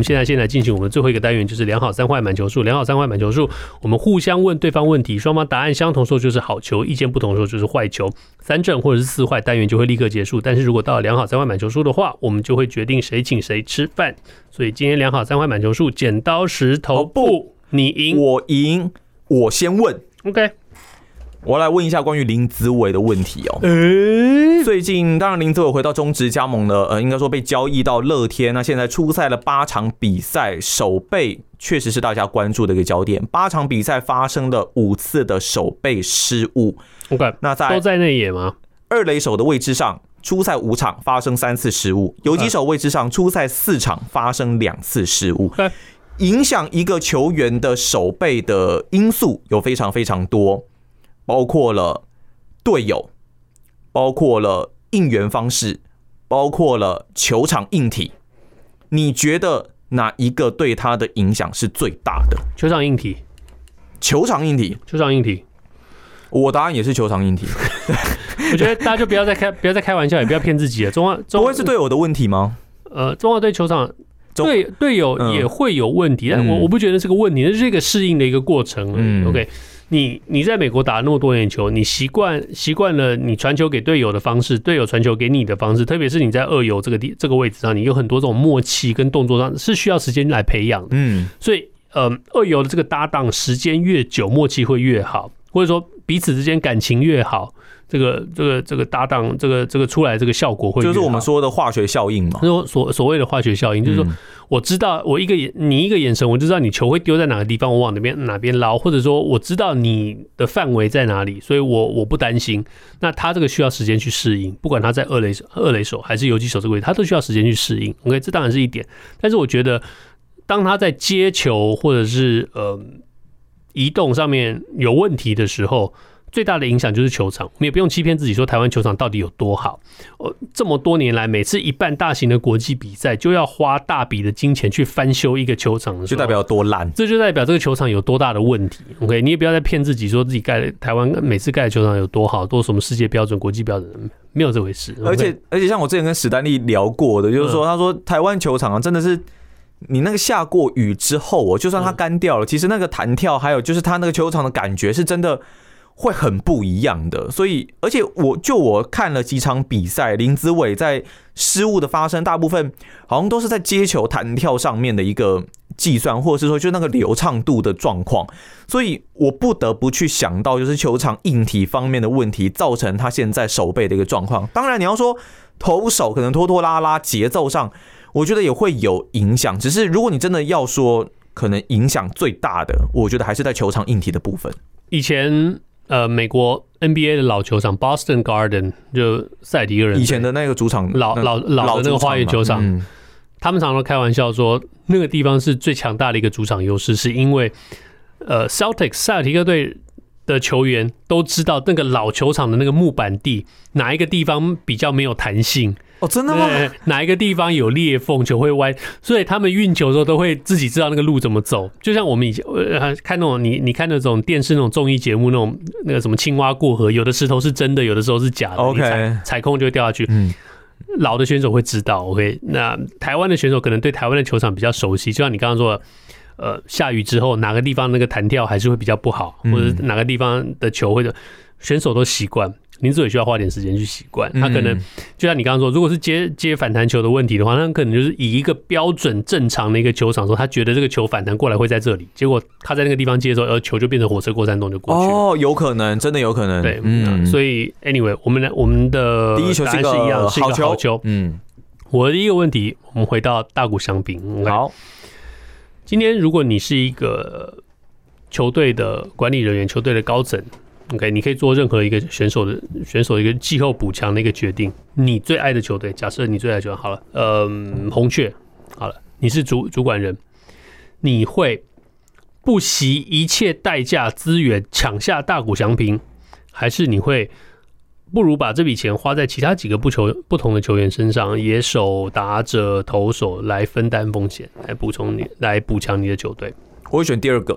们现在先来进行我们最后一个单元，就是两好三坏满球数。两好三坏满球数，我们互相问对方问题，双方答案相同时候就是好球，意见不同时候就是坏球。三正或者是四坏单元就会立刻结束。但是如果到了两好三坏满球数的话，我们就会决定谁请谁吃饭。所以今天两好三坏满球数，剪刀石头布，你赢，我赢，我先问。OK。我来问一下关于林子伟的问题哦。诶、最近当然林子伟回到中职加盟了，呃，应该说被交易到乐天。那现在出赛了八场比赛，守备确实是大家关注的一个焦点。八场比赛发生了五次的守备失误。OK，那在都在内野吗？二垒手的位置上，初赛五场发生三次失误；游击手位置上，初赛四场发生两次失误。影响一个球员的手背的因素有非常非常多。包括了队友，包括了应援方式，包括了球场硬体。你觉得哪一个对他的影响是最大的？球场硬体，球场硬体，球场硬体。我答案也是球场硬体。我觉得大家就不要再开，不要再开玩笑，也不要骗自己了。中华不会是队友的问题吗？呃，中华队球场队队友也会有问题，嗯、但我我不觉得是个问题，那是一个适应的一个过程。嗯，OK。你你在美国打了那么多年球，你习惯习惯了你传球给队友的方式，队友传球给你的方式，特别是你在二游这个地这个位置上，你有很多这种默契跟动作上是需要时间来培养的。嗯，所以呃，二游的这个搭档时间越久，默契会越好，或者说彼此之间感情越好。这个这个这个搭档，这个这个出来这个效果会就是我们说的化学效应嘛。说所所谓的化学效应，就是说我知道我一个眼你一个眼神，我就知道你球会丢在哪个地方，我往哪边哪边捞，或者说我知道你的范围在哪里，所以我我不担心。那他这个需要时间去适应，不管他在二垒手、二垒手还是游击手这个位置，他都需要时间去适应。OK，这当然是一点。但是我觉得，当他在接球或者是呃移动上面有问题的时候。最大的影响就是球场，我们也不用欺骗自己说台湾球场到底有多好。呃，这么多年来，每次一办大型的国际比赛，就要花大笔的金钱去翻修一个球场就代表多烂，这就代表这个球场有多大的问题。OK，你也不要再骗自己说自己盖的台湾每次盖的球场有多好，多什么世界标准、国际标准，没有这回事。而且而且，像我之前跟史丹利聊过的，就是说，他说台湾球场啊，真的是你那个下过雨之后，哦就算它干掉了，其实那个弹跳，还有就是它那个球场的感觉，是真的。会很不一样的，所以而且我就我看了几场比赛，林子伟在失误的发生，大部分好像都是在接球弹跳上面的一个计算，或者是说就那个流畅度的状况，所以我不得不去想到，就是球场硬体方面的问题造成他现在手背的一个状况。当然你要说投手可能拖拖拉拉，节奏上我觉得也会有影响，只是如果你真的要说可能影响最大的，我觉得还是在球场硬体的部分。以前。呃，美国 NBA 的老球场 Boston Garden 就塞尔提克人以前的那个主场，老老老的那个花园球场，嗯、他们常常开玩笑说，那个地方是最强大的一个主场优势，是因为呃，Celtics 塞尔提克队的球员都知道那个老球场的那个木板地哪一个地方比较没有弹性。哦，真的吗？哪一个地方有裂缝，球会歪，所以他们运球的时候都会自己知道那个路怎么走。就像我们以前呃看那种你你看那种电视那种综艺节目那种那个什么青蛙过河，有的石头是真的，有的时候是假的。OK，踩，踩空就会掉下去。嗯，老的选手会知道。OK，那台湾的选手可能对台湾的球场比较熟悉，就像你刚刚说的，呃，下雨之后哪个地方那个弹跳还是会比较不好，或者哪个地方的球会的选手都习惯。林子伟需要花点时间去习惯，他可能就像你刚刚说，如果是接接反弹球的问题的话，那可能就是以一个标准正常的一个球场说，他觉得这个球反弹过来会在这里，结果他在那个地方接的时候，而球就变成火车过山洞就过去了。哦，有可能，真的有可能。对，嗯，所以 anyway，我们的我们的第一球是一样，是一个好球。嗯，我的第一个问题，我们回到大谷翔平。好，今天如果你是一个球队的管理人员，球队的高层。OK，你可以做任何一个选手的选手一个季后补强的一个决定。你最爱的球队，假设你最爱的球队好了，嗯，红雀好了，你是主主管人，你会不惜一切代价资源抢下大谷翔平，还是你会不如把这笔钱花在其他几个不球不同的球员身上，野手、打者、投手来分担风险，来补充你，来补强你的球队？我会选第二个。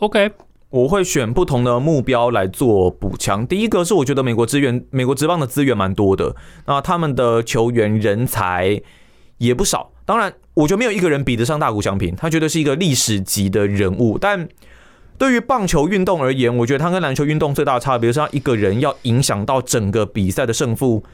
OK。我会选不同的目标来做补强。第一个是我觉得美国资源，美国职棒的资源蛮多的，那他们的球员人才也不少。当然，我觉得没有一个人比得上大谷翔平，他绝对是一个历史级的人物。但对于棒球运动而言，我觉得他跟篮球运动最大的差别是，他一个人要影响到整个比赛的胜负，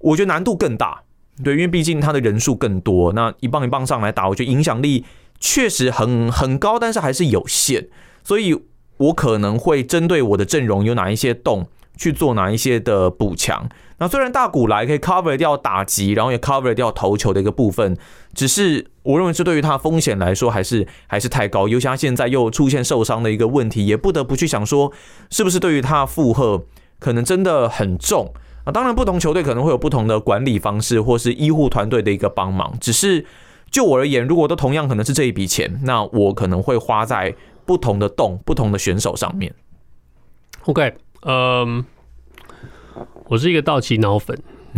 我觉得难度更大。对，因为毕竟他的人数更多，那一棒一棒上来打，我觉得影响力确实很很高，但是还是有限，所以。我可能会针对我的阵容有哪一些洞去做哪一些的补强。那虽然大谷来可以 cover 掉打击，然后也 cover 掉投球的一个部分，只是我认为这对于他风险来说还是还是太高。尤其他现在又出现受伤的一个问题，也不得不去想说，是不是对于他负荷可能真的很重。啊，当然不同球队可能会有不同的管理方式，或是医护团队的一个帮忙。只是就我而言，如果都同样可能是这一笔钱，那我可能会花在。不同的洞，不同的选手上面。OK，嗯，我是一个道奇脑粉，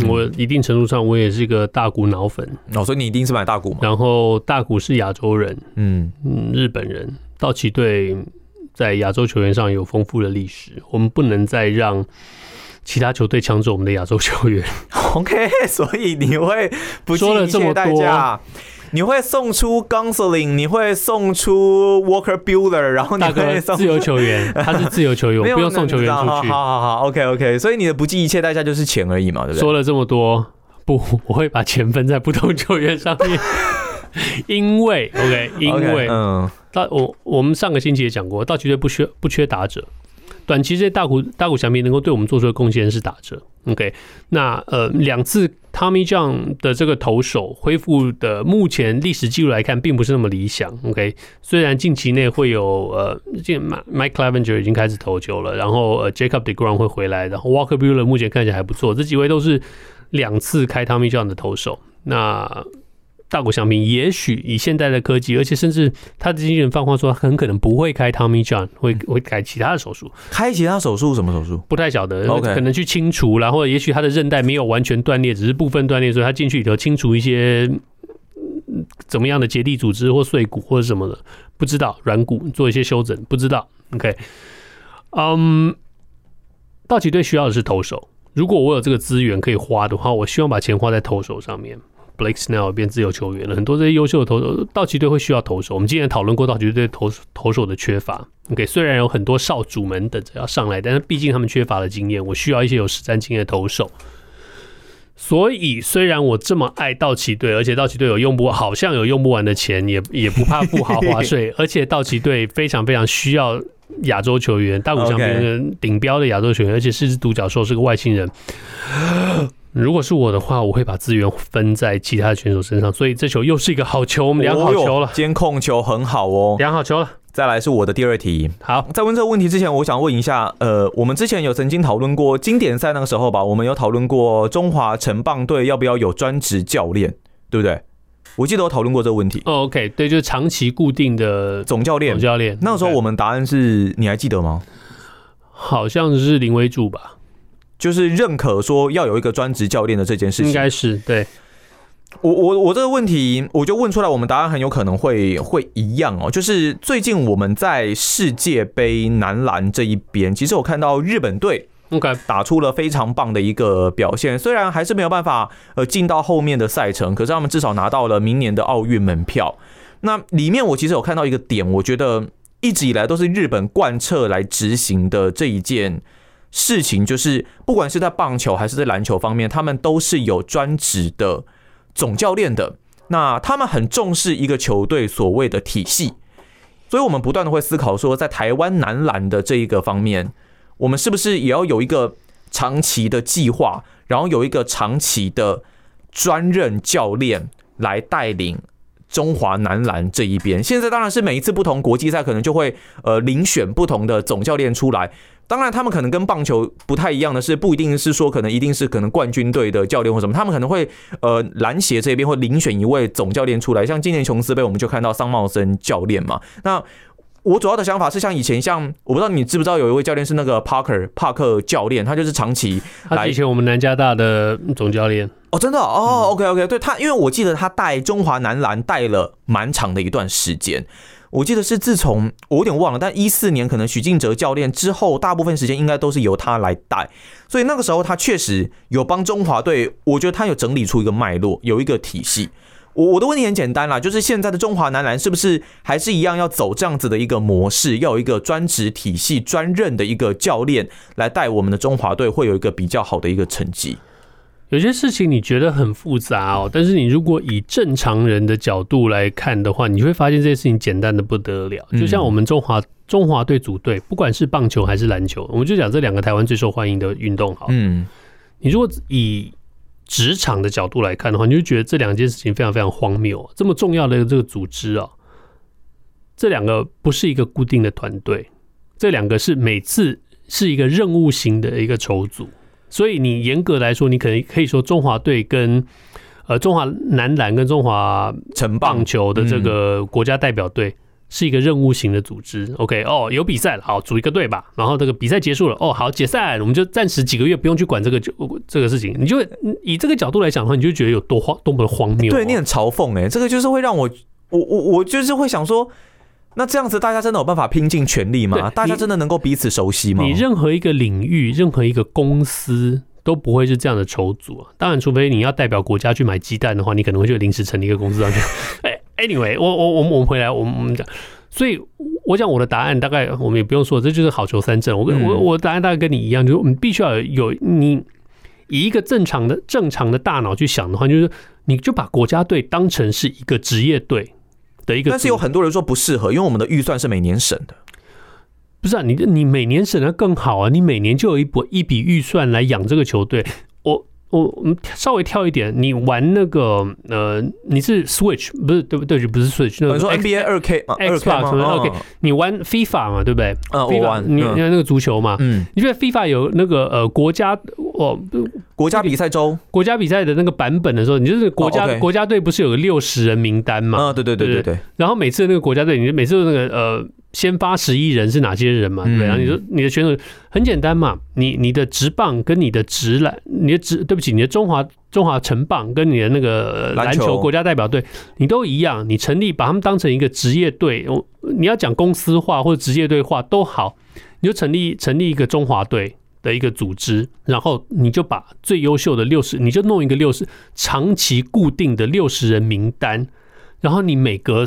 我一定程度上我也是一个大股脑粉。哦，所以你一定是买大股嘛？然后大股是亚洲人，嗯嗯，日本人。道奇队在亚洲球员上有丰富的历史，我们不能再让其他球队抢走我们的亚洲球员。OK，所以你会不计一切代价。你会送出 Gonsolin，你会送出 Walker Builder，然后你会送自由球员，他是自由球员，不用送球员出去。好好好，OK OK，所以你的不计一切代价就是钱而已嘛，对不对？说了这么多，不，我会把钱分在不同球员上面，因为 OK，因为嗯，到我我们上个星期也讲过，道奇队不缺不缺打者。短期这些大股大股翔平能够对我们做出的贡献是打折，OK？那呃两次 Tommy John 的这个投手恢复的目前历史记录来看，并不是那么理想，OK？虽然近期内会有呃，Mike Clevenger 已经开始投球了，然后呃 Jacob DeGrom 会回来，然后 Walker Buehler 目前看起来还不错，这几位都是两次开 Tommy John 的投手，那。大谷翔平也许以现在的科技，而且甚至他的经纪人放话说，他很可能不会开 Tommy John，会会改其他的手术。开其他手术？什么手术？不太晓得。OK，可能去清除，然后也许他的韧带没有完全断裂，只是部分断裂，所以他进去里头清除一些怎么样的结缔组织或碎骨或者什么的，不知道软骨做一些修整，不知道。OK，嗯、um，道奇队需要的是投手。如果我有这个资源可以花的话，我希望把钱花在投手上面。Blake Snell 变自由球员了，很多这些优秀的投手，道奇队会需要投手。我们今天讨论过道奇队投投手的缺乏。OK，虽然有很多少主们等着要上来，但是毕竟他们缺乏了经验。我需要一些有实战经验的投手。所以，虽然我这么爱道奇队，而且道奇队有用不好像有用不完的钱，也也不怕不豪华税，而且道奇队非常非常需要亚洲球员，大谷翔平顶标的亚洲球员，而且是只独角兽，是个外星人。如果是我的话，我会把资源分在其他的选手身上，所以这球又是一个好球，我们两好球了，监控球很好哦，两好球了。再来是我的第二题，好，在问这个问题之前，我想问一下，呃，我们之前有曾经讨论过经典赛那个时候吧，我们有讨论过中华城棒队要不要有专职教练，对不对？我记得我讨论过这个问题。哦，OK，对，就是长期固定的总教练，总教练。那个时候我们答案是，你还记得吗？好像是林威助吧。就是认可说要有一个专职教练的这件事情，应该是对。我我我这个问题，我就问出来，我们答案很有可能会会一样哦。就是最近我们在世界杯男篮这一边，其实我看到日本队 OK 打出了非常棒的一个表现，虽然还是没有办法呃进到后面的赛程，可是他们至少拿到了明年的奥运门票。那里面我其实有看到一个点，我觉得一直以来都是日本贯彻来执行的这一件。事情就是，不管是在棒球还是在篮球方面，他们都是有专职的总教练的。那他们很重视一个球队所谓的体系，所以我们不断的会思考说，在台湾男篮的这一个方面，我们是不是也要有一个长期的计划，然后有一个长期的专任教练来带领中华男篮这一边？现在当然是每一次不同国际赛，可能就会呃遴选不同的总教练出来。当然，他们可能跟棒球不太一样的是，不一定是说可能一定是可能冠军队的教练或什么，他们可能会呃篮协这边会遴选一位总教练出来，像今年琼斯杯我们就看到桑茂森教练嘛。那我主要的想法是像以前，像我不知道你知不知道有一位教练是那个 Parker 帕克教练，他就是长期来以前我们南加大的总教练。哦，真的？哦，OK OK，对他，因为我记得他带中华男篮带了蛮长的一段时间，我记得是自从我有点忘了，但一四年可能许晋哲教练之后，大部分时间应该都是由他来带，所以那个时候他确实有帮中华队，我觉得他有整理出一个脉络，有一个体系。我我的问题很简单啦，就是现在的中华男篮是不是还是一样要走这样子的一个模式，要有一个专职体系、专任的一个教练来带我们的中华队，会有一个比较好的一个成绩？有些事情你觉得很复杂哦，但是你如果以正常人的角度来看的话，你会发现这些事情简单的不得了。就像我们中华中华队组队，不管是棒球还是篮球，我们就讲这两个台湾最受欢迎的运动好。嗯，你如果以职场的角度来看的话，你就觉得这两件事情非常非常荒谬。这么重要的这个组织啊，这两个不是一个固定的团队，这两个是每次是一个任务型的一个筹组。所以你严格来说，你可能可以说中华队跟呃中华男篮跟中华城棒球的这个国家代表队。是一个任务型的组织，OK，哦，有比赛了，好，组一个队吧。然后这个比赛结束了，哦，好，解散，我们就暂时几个月不用去管这个就这个事情。你就以这个角度来讲的话，你就觉得有多荒多么的荒谬。对，你很嘲讽哎，这个就是会让我我我我就是会想说，那这样子大家真的有办法拼尽全力吗？大家真的能够彼此熟悉吗？你任何一个领域，任何一个公司都不会是这样的筹组啊。当然，除非你要代表国家去买鸡蛋的话，你可能会就临时成立一个公司上去。哎。Anyway，我我我们我们回来，我们我们讲，所以我讲我的答案大概我们也不用说，这就是好球三证。我跟我我答案大概跟你一样，就是我们必须要有你以一个正常的正常的大脑去想的话，就是你就把国家队当成是一个职业队的一个。但是有很多人说不适合，因为我们的预算是每年省的。不是啊，你你每年省的更好啊，你每年就有一笔一笔预算来养这个球队。我。我我们稍微跳一点，你玩那个呃，你是 Switch 不是对不对？就不是 Switch，那个说 NBA 二 K 嘛，Xbox 吗？OK，你玩 FIFA 嘛，对不对？嗯，我玩。你你看那个足球嘛，嗯，你觉得 FIFA 有那个呃国家哦国家比赛周国家比赛的那个版本的时候，你就是国家国家队不是有个六十人名单嘛？啊，对对对对对。然后每次那个国家队，你就每次那个呃。先发十一人是哪些人嘛？对不对？然后你说你的选手很简单嘛，你你的职棒跟你的职篮，你的职对不起，你的中华中华城棒跟你的那个篮球国家代表队，你都一样，你成立把他们当成一个职业队，你要讲公司化或者职业队化都好，你就成立成立一个中华队的一个组织，然后你就把最优秀的六十，你就弄一个六十长期固定的六十人名单，然后你每隔。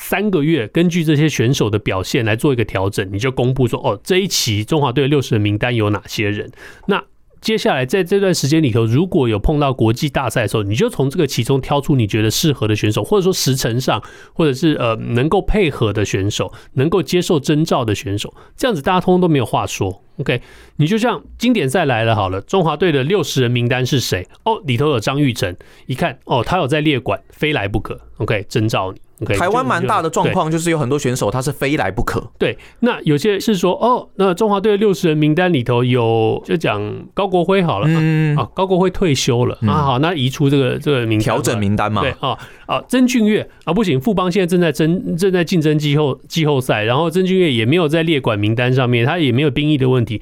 三个月，根据这些选手的表现来做一个调整，你就公布说，哦，这一期中华队六十人名单有哪些人？那接下来在这段时间里头，如果有碰到国际大赛的时候，你就从这个其中挑出你觉得适合的选手，或者说时程上，或者是呃能够配合的选手，能够接受征召的选手，这样子大家通通都没有话说。OK，你就像经典赛来了好了，中华队的六十人名单是谁？哦，里头有张玉成，一看哦，他有在列管，非来不可。OK，征召你。Okay, 台湾蛮大的状况就是有很多选手他是非来不可。对，那有些是说哦，那中华队六十人名单里头有就讲高国辉好了，嗯啊，高国辉退休了、嗯、啊，好，那移出这个这个名单，调整名单嘛。对啊啊，曾俊岳啊不行，富邦现在正在争正在竞争季后季后赛，然后曾俊岳也没有在列管名单上面，他也没有兵役的问题。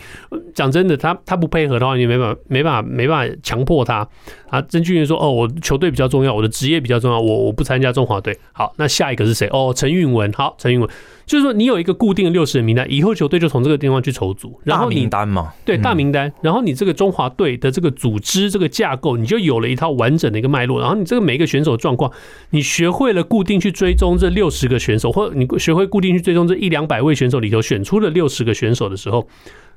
讲真的，他他不配合的话，你没办法没办法没办法强迫他啊。曾俊岳说哦，我球队比较重要，我的职业比较重要，我我不参加中华队。好，那。下一个是谁？哦，陈韵文。好，陈韵文就是说，你有一个固定的六十人名单，以后球队就从这个地方去筹组。然后大名单嘛，对，大名单。然后你这个中华队的这个组织这个架构，你就有了一套完整的一个脉络。然后你这个每一个选手状况，你学会了固定去追踪这六十个选手，或者你学会固定去追踪这一两百位选手里头选出了六十个选手的时候。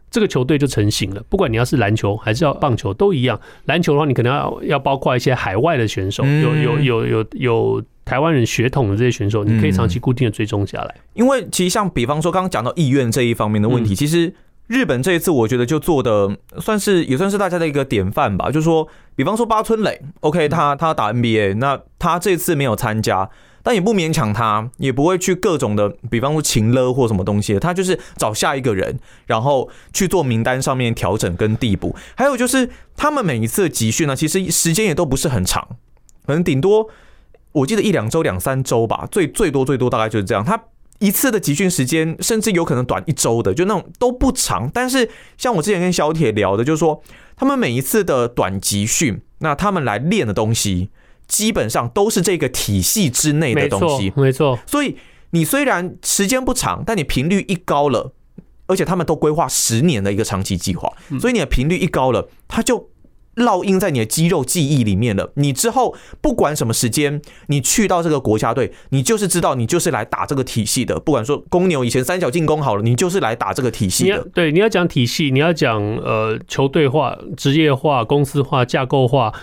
这个球队就成型了。不管你要是篮球还是要棒球都一样。篮球的话，你可能要要包括一些海外的选手，有有有有有台湾人血统的这些选手，你可以长期固定的追踪下来。因为其实像比方说刚刚讲到意愿这一方面的问题，其实日本这一次我觉得就做的算是也算是大家的一个典范吧。就是说，比方说八村垒，OK，他他打 NBA，那他这次没有参加。但也不勉强他，也不会去各种的，比方说情勒或什么东西，他就是找下一个人，然后去做名单上面调整跟递补。还有就是他们每一次的集训呢，其实时间也都不是很长，可能顶多我记得一两周、两三周吧，最最多最多大概就是这样。他一次的集训时间甚至有可能短一周的，就那种都不长。但是像我之前跟小铁聊的，就是说他们每一次的短集训，那他们来练的东西，基本上都是这个体系之内的东西。没错，所以你虽然时间不长，但你频率一高了，而且他们都规划十年的一个长期计划，所以你的频率一高了，他就。烙印在你的肌肉记忆里面了。你之后不管什么时间，你去到这个国家队，你就是知道你就是来打这个体系的。不管说公牛以前三角进攻好了，你就是来打这个体系的。对，你要讲体系，你要讲呃球队化、职业化、公司化、架构化。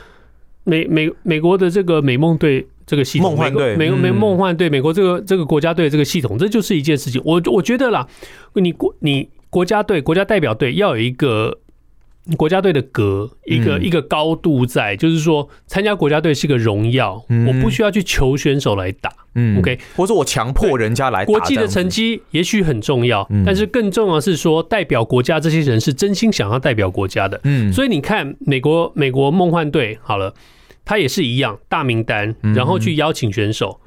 美美美国的这个美梦队这个系统，梦幻队，美美梦幻队，美国这个这个国家队这个系统，这就是一件事情。我我觉得啦，你国你国家队国家代表队要有一个。国家队的格一个一个高度在，就是说参加国家队是个荣耀，我不需要去求选手来打嗯，OK，或者我强迫人家来打。国际的成绩也许很重要，但是更重要的是说代表国家这些人是真心想要代表国家的。嗯，所以你看美国美国梦幻队好了，他也是一样大名单，然后去邀请选手，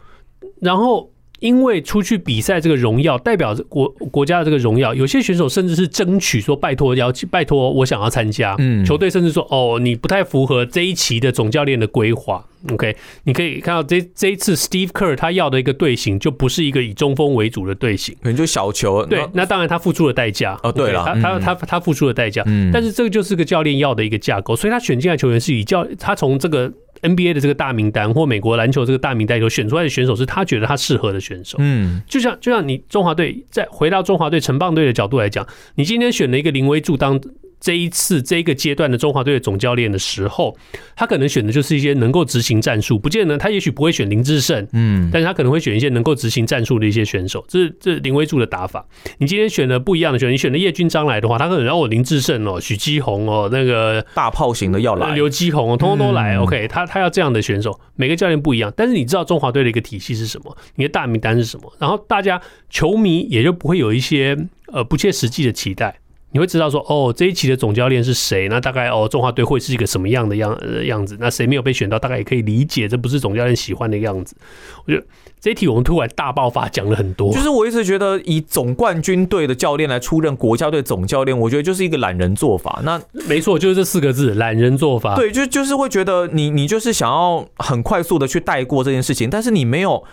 然后。因为出去比赛这个荣耀，代表国国家的这个荣耀，有些选手甚至是争取说拜托邀请，拜托我想要参加。嗯，球队甚至说哦，你不太符合这一期的总教练的规划。OK，你可以看到这这一次 Steve Kerr 他要的一个队形就不是一个以中锋为主的队形，可能就小球。对，那当然他付出了代价。哦，对了，他他他他付出了代价。嗯，但是这个就是个教练要的一个架构，所以他选进来球员是以教他从这个。NBA 的这个大名单或美国篮球这个大名单里头选出来的选手是他觉得他适合的选手。嗯，就像就像你中华队在回到中华队城棒队的角度来讲，你今天选了一个林威助当。这一次这个阶段的中华队的总教练的时候，他可能选的就是一些能够执行战术，不见得他也许不会选林志胜，嗯，但是他可能会选一些能够执行战术的一些选手。这是这是林威柱的打法。你今天选了不一样的选手，你选了叶军章来的话，他可能让我林志胜哦、许基宏哦，那个大炮型的要来，刘基宏哦，通通都来。OK，他他要这样的选手，每个教练不一样，但是你知道中华队的一个体系是什么？你的大名单是什么？然后大家球迷也就不会有一些呃不切实际的期待。你会知道说，哦，这一期的总教练是谁？那大概哦，中华队会是一个什么样的样样子？那谁没有被选到？大概也可以理解，这不是总教练喜欢的样子。我觉得这一题我们突然大爆发，讲了很多。就是我一直觉得，以总冠军队的教练来出任国家队总教练，我觉得就是一个懒人做法。那没错，就是这四个字，懒人做法。对，就就是会觉得你你就是想要很快速的去带过这件事情，但是你没有。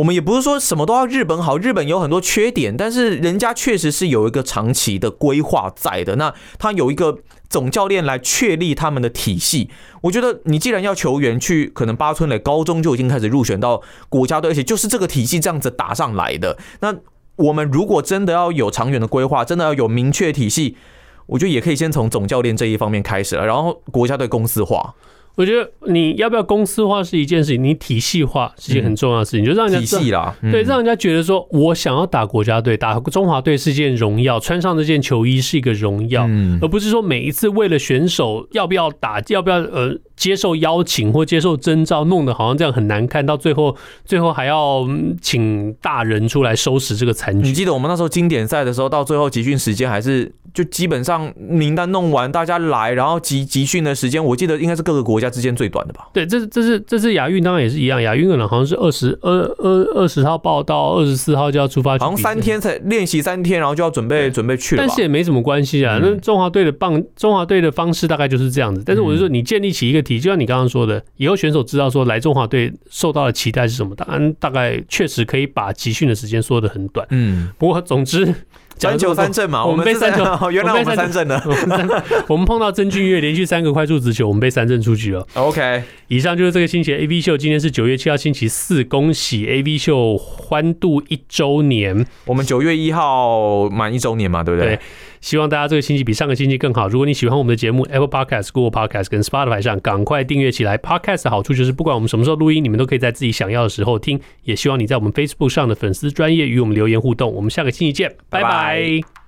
我们也不是说什么都要日本好，日本有很多缺点，但是人家确实是有一个长期的规划在的。那他有一个总教练来确立他们的体系。我觉得你既然要球员去，可能八村垒高中就已经开始入选到国家队，而且就是这个体系这样子打上来的。那我们如果真的要有长远的规划，真的要有明确体系，我觉得也可以先从总教练这一方面开始了，然后国家队公司化。我觉得你要不要公司化是一件事情，你体系化是一件很重要的事情，就让人家体系啦，对，让人家觉得说，我想要打国家队，打中华队是件荣耀，穿上这件球衣是一个荣耀，而不是说每一次为了选手要不要打，要不要呃接受邀请或接受征召，弄得好像这样很难看，到最后最后还要请大人出来收拾这个残局。你记得我们那时候经典赛的时候，到最后集训时间还是就基本上名单弄完，大家来，然后集集训的时间，我记得应该是各个国家。之间最短的吧？对，这这是这是亚运，当然也是一样。亚运可能好像是二十二二二十号报到，二十四号就要出发，好像三天才练习三天，然后就要准备准备去了。但是也没什么关系啊。那中华队的棒，中华队的方式大概就是这样子。但是我就说，你建立起一个体，就像你刚刚说的，以后选手知道说来中华队受到的期待是什么，当然大概确实可以把集训的时间缩得很短。嗯，不过总之。三球三阵嘛，我们被三球，原来我们三振了。我们碰到曾俊岳连续三个快速直球，我们被三阵出局了。OK，以上就是这个星期的 AV 秀。今天是九月七号星期四，恭喜 AV 秀欢度一周年。我们九月一号满一周年嘛，对不对？对。希望大家这个星期比上个星期更好。如果你喜欢我们的节目，Apple Podcast、Google Podcast 跟 Spotify 上赶快订阅起来。Podcast 的好处就是不管我们什么时候录音，你们都可以在自己想要的时候听。也希望你在我们 Facebook 上的粉丝专业与我们留言互动。我们下个星期见，拜拜。